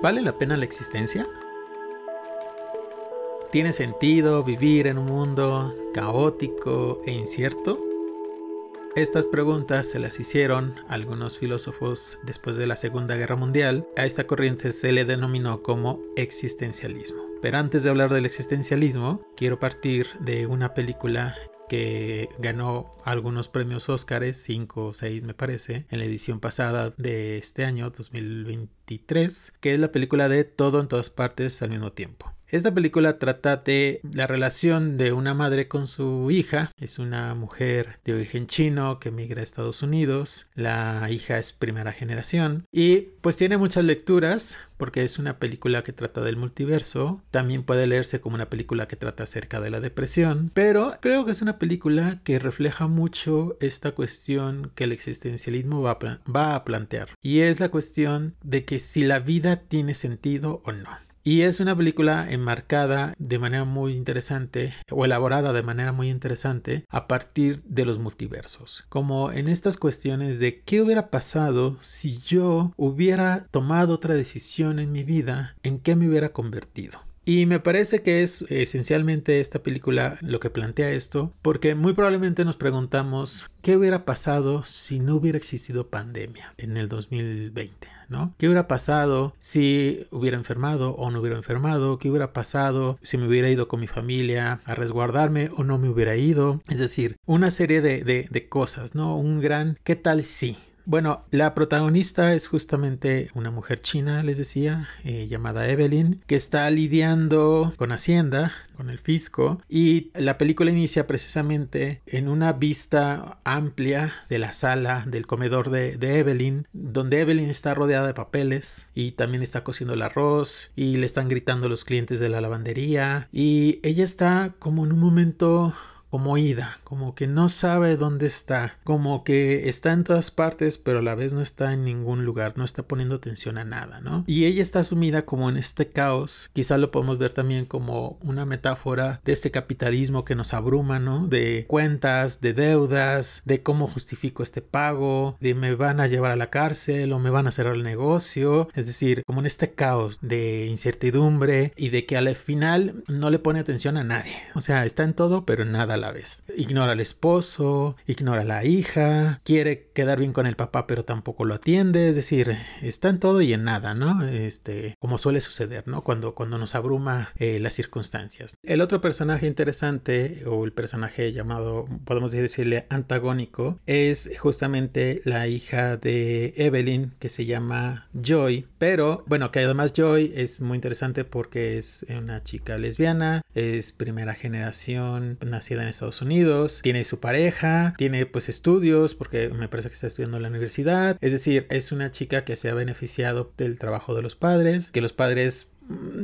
¿Vale la pena la existencia? ¿Tiene sentido vivir en un mundo caótico e incierto? Estas preguntas se las hicieron algunos filósofos después de la Segunda Guerra Mundial. A esta corriente se le denominó como existencialismo. Pero antes de hablar del existencialismo, quiero partir de una película que ganó algunos premios Óscares, 5 o 6 me parece, en la edición pasada de este año, 2023, que es la película de Todo en todas partes al mismo tiempo. Esta película trata de la relación de una madre con su hija. Es una mujer de origen chino que migra a Estados Unidos. La hija es primera generación. Y pues tiene muchas lecturas porque es una película que trata del multiverso. También puede leerse como una película que trata acerca de la depresión. Pero creo que es una película que refleja mucho esta cuestión que el existencialismo va a, va a plantear. Y es la cuestión de que si la vida tiene sentido o no. Y es una película enmarcada de manera muy interesante o elaborada de manera muy interesante a partir de los multiversos. Como en estas cuestiones de qué hubiera pasado si yo hubiera tomado otra decisión en mi vida, en qué me hubiera convertido. Y me parece que es esencialmente esta película lo que plantea esto, porque muy probablemente nos preguntamos qué hubiera pasado si no hubiera existido pandemia en el 2020. ¿Qué hubiera pasado si hubiera enfermado o no hubiera enfermado? ¿Qué hubiera pasado si me hubiera ido con mi familia a resguardarme o no me hubiera ido? Es decir, una serie de, de cosas, ¿no? Un gran ¿qué tal si? Bueno, la protagonista es justamente una mujer china, les decía, eh, llamada Evelyn, que está lidiando con Hacienda, con el fisco, y la película inicia precisamente en una vista amplia de la sala del comedor de, de Evelyn, donde Evelyn está rodeada de papeles y también está cociendo el arroz y le están gritando los clientes de la lavandería. Y ella está como en un momento como ida, como que no sabe dónde está, como que está en todas partes, pero a la vez no está en ningún lugar, no está poniendo atención a nada, ¿no? Y ella está sumida como en este caos, quizá lo podemos ver también como una metáfora de este capitalismo que nos abruma, ¿no? De cuentas, de deudas, de cómo justifico este pago, de me van a llevar a la cárcel o me van a cerrar el negocio, es decir, como en este caos de incertidumbre y de que al final no le pone atención a nadie, o sea, está en todo, pero en nada la vez. Ignora al esposo, ignora la hija, quiere quedar bien con el papá pero tampoco lo atiende, es decir, está en todo y en nada, ¿no? Este, como suele suceder, ¿no? Cuando, cuando nos abruma eh, las circunstancias. El otro personaje interesante, o el personaje llamado, podemos decirle antagónico, es justamente la hija de Evelyn, que se llama Joy, pero bueno, que además Joy es muy interesante porque es una chica lesbiana, es primera generación, nacida en Estados Unidos, tiene su pareja, tiene pues estudios porque me parece que está estudiando en la universidad, es decir, es una chica que se ha beneficiado del trabajo de los padres, que los padres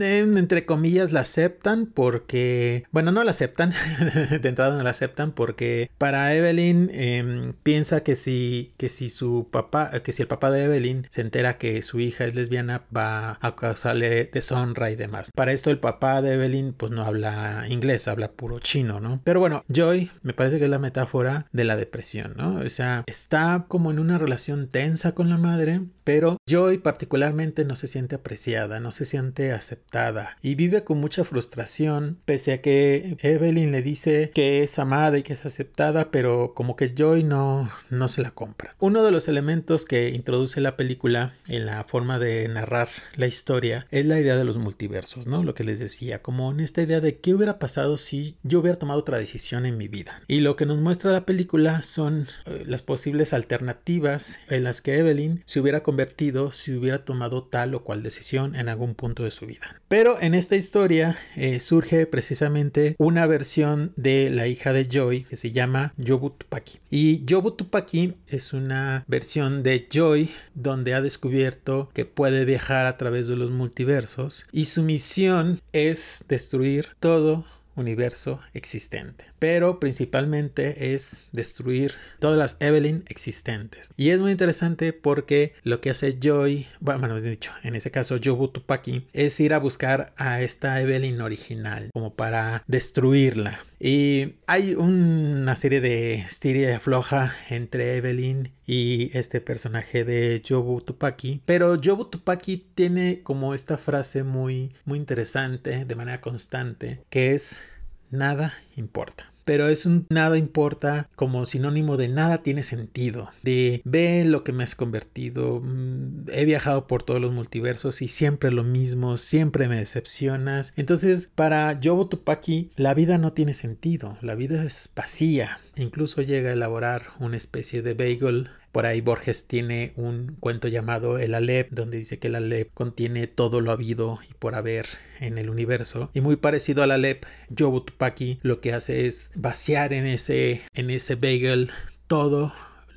entre comillas la aceptan porque bueno no la aceptan de entrada no la aceptan porque para Evelyn em, piensa que si que si su papá que si el papá de Evelyn se entera que su hija es lesbiana va a causarle deshonra y demás. Para esto el papá de Evelyn pues no habla inglés habla puro chino no pero bueno Joy me parece que es la metáfora de la depresión no o sea está como en una relación tensa con la madre pero Joy particularmente no se siente apreciada no se siente aceptada y vive con mucha frustración pese a que Evelyn le dice que es amada y que es aceptada pero como que Joy no, no se la compra. Uno de los elementos que introduce la película en la forma de narrar la historia es la idea de los multiversos, ¿no? Lo que les decía, como en esta idea de qué hubiera pasado si yo hubiera tomado otra decisión en mi vida. Y lo que nos muestra la película son eh, las posibles alternativas en las que Evelyn se hubiera convertido si hubiera tomado tal o cual decisión en algún punto de su vida. Pero en esta historia eh, surge precisamente una versión de la hija de Joy que se llama Yobu Tupaki. Y Yobu Tupaki es una versión de Joy donde ha descubierto que puede viajar a través de los multiversos y su misión es destruir todo universo existente pero principalmente es destruir todas las Evelyn existentes. Y es muy interesante porque lo que hace Joy, bueno, dicho, en ese caso Yobu Tupaki, es ir a buscar a esta Evelyn original como para destruirla. Y hay una serie de estiria y afloja entre Evelyn y este personaje de Jobu Tupaki. Pero Jobu Tupaki tiene como esta frase muy, muy interesante de manera constante, que es nada importa pero es un nada importa como sinónimo de nada tiene sentido, de ve lo que me has convertido, mm, he viajado por todos los multiversos y siempre lo mismo, siempre me decepcionas. Entonces, para Yobo Tupaki, la vida no tiene sentido, la vida es vacía. Incluso llega a elaborar una especie de bagel por ahí Borges tiene un cuento llamado El Alep, donde dice que el Alep contiene todo lo habido y por haber en el universo. Y muy parecido al Alep, Jobu Tupaki lo que hace es vaciar en ese, en ese bagel todo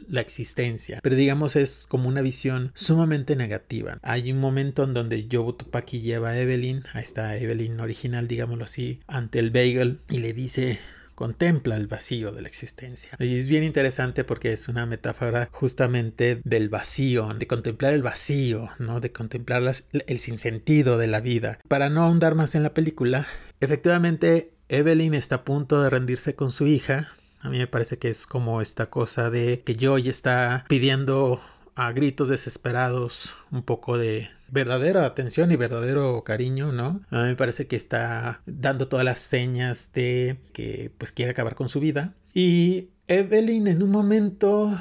la existencia. Pero digamos es como una visión sumamente negativa. Hay un momento en donde Jobu Tupaki lleva a Evelyn, a esta Evelyn original, digámoslo así, ante el bagel y le dice contempla el vacío de la existencia. Y es bien interesante porque es una metáfora justamente del vacío, de contemplar el vacío, ¿no? De contemplar el sinsentido de la vida. Para no ahondar más en la película, efectivamente Evelyn está a punto de rendirse con su hija. A mí me parece que es como esta cosa de que Joy está pidiendo a gritos desesperados un poco de verdadera atención y verdadero cariño, ¿no? A mí me parece que está dando todas las señas de que pues quiere acabar con su vida. Y Evelyn en un momento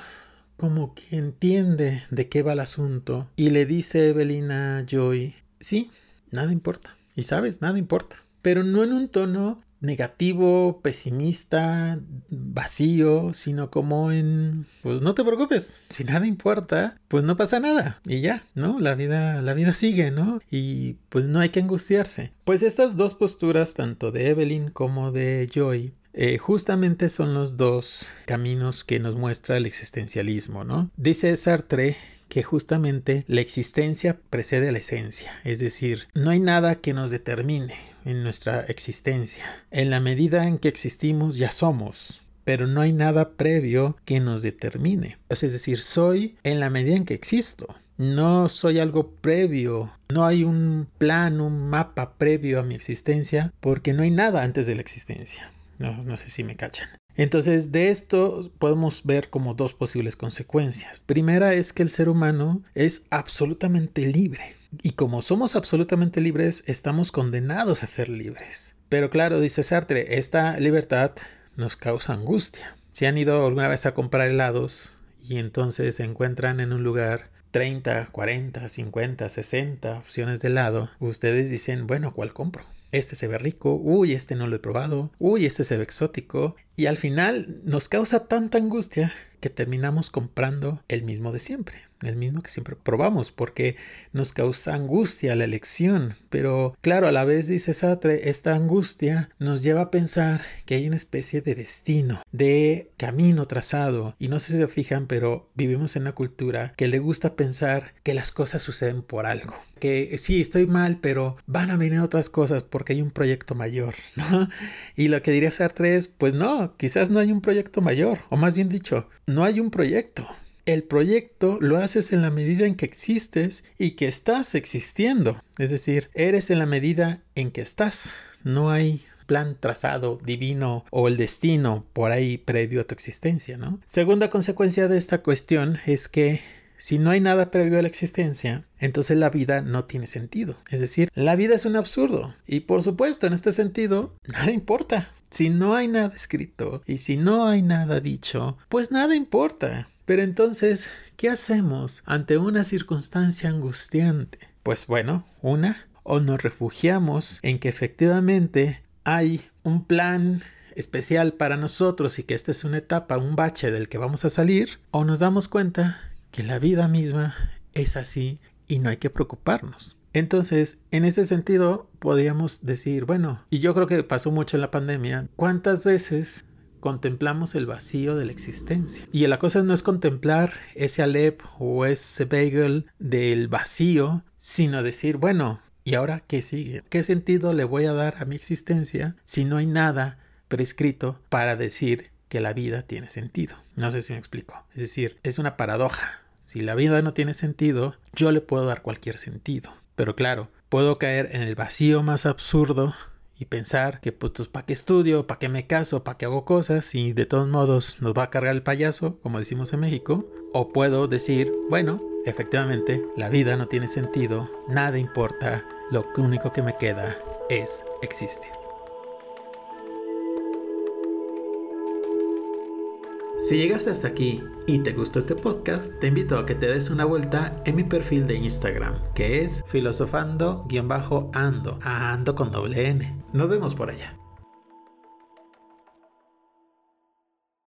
como que entiende de qué va el asunto y le dice Evelyn a Joy, sí, nada importa. Y sabes, nada importa. Pero no en un tono negativo, pesimista, vacío, sino como en, pues no te preocupes, si nada importa, pues no pasa nada y ya, ¿no? La vida, la vida sigue, ¿no? Y pues no hay que angustiarse. Pues estas dos posturas, tanto de Evelyn como de Joy, eh, justamente son los dos caminos que nos muestra el existencialismo, ¿no? Dice Sartre que justamente la existencia precede a la esencia, es decir, no hay nada que nos determine en nuestra existencia. En la medida en que existimos ya somos, pero no hay nada previo que nos determine. Es decir, soy en la medida en que existo. No soy algo previo, no hay un plan, un mapa previo a mi existencia, porque no hay nada antes de la existencia. No, no sé si me cachan. Entonces, de esto podemos ver como dos posibles consecuencias. Primera es que el ser humano es absolutamente libre. Y como somos absolutamente libres, estamos condenados a ser libres. Pero claro, dice Sartre, esta libertad nos causa angustia. Si han ido alguna vez a comprar helados y entonces se encuentran en un lugar 30, 40, 50, 60 opciones de helado, ustedes dicen, bueno, ¿cuál compro? Este se ve rico, uy, este no lo he probado, uy, este se ve exótico, y al final nos causa tanta angustia que terminamos comprando el mismo de siempre el mismo que siempre probamos, porque nos causa angustia la elección. Pero claro, a la vez, dice Sartre, esta angustia nos lleva a pensar que hay una especie de destino, de camino trazado. Y no sé si se fijan, pero vivimos en una cultura que le gusta pensar que las cosas suceden por algo. Que sí, estoy mal, pero van a venir otras cosas porque hay un proyecto mayor, ¿no? Y lo que diría Sartre es, pues no, quizás no hay un proyecto mayor, o más bien dicho, no hay un proyecto el proyecto lo haces en la medida en que existes y que estás existiendo. Es decir, eres en la medida en que estás. No hay plan trazado divino o el destino por ahí previo a tu existencia, ¿no? Segunda consecuencia de esta cuestión es que si no hay nada previo a la existencia, entonces la vida no tiene sentido. Es decir, la vida es un absurdo. Y por supuesto, en este sentido, nada importa. Si no hay nada escrito y si no hay nada dicho, pues nada importa. Pero entonces, ¿qué hacemos ante una circunstancia angustiante? Pues bueno, una, o nos refugiamos en que efectivamente hay un plan especial para nosotros y que esta es una etapa, un bache del que vamos a salir, o nos damos cuenta que la vida misma es así y no hay que preocuparnos. Entonces, en ese sentido, podríamos decir, bueno, y yo creo que pasó mucho en la pandemia, ¿cuántas veces contemplamos el vacío de la existencia. Y la cosa no es contemplar ese Alep o ese bagel del vacío, sino decir, bueno, ¿y ahora qué sigue? ¿Qué sentido le voy a dar a mi existencia si no hay nada prescrito para decir que la vida tiene sentido? No sé si me explico. Es decir, es una paradoja. Si la vida no tiene sentido, yo le puedo dar cualquier sentido. Pero claro, puedo caer en el vacío más absurdo y pensar que pues, pues ¿para qué estudio? ¿Para qué me caso? ¿Para qué hago cosas? Y de todos modos nos va a cargar el payaso, como decimos en México. O puedo decir, bueno, efectivamente, la vida no tiene sentido, nada importa, lo único que me queda es existir. Si llegaste hasta aquí y te gustó este podcast, te invito a que te des una vuelta en mi perfil de Instagram, que es filosofando-ando, ando con doble N. Nos vemos por allá.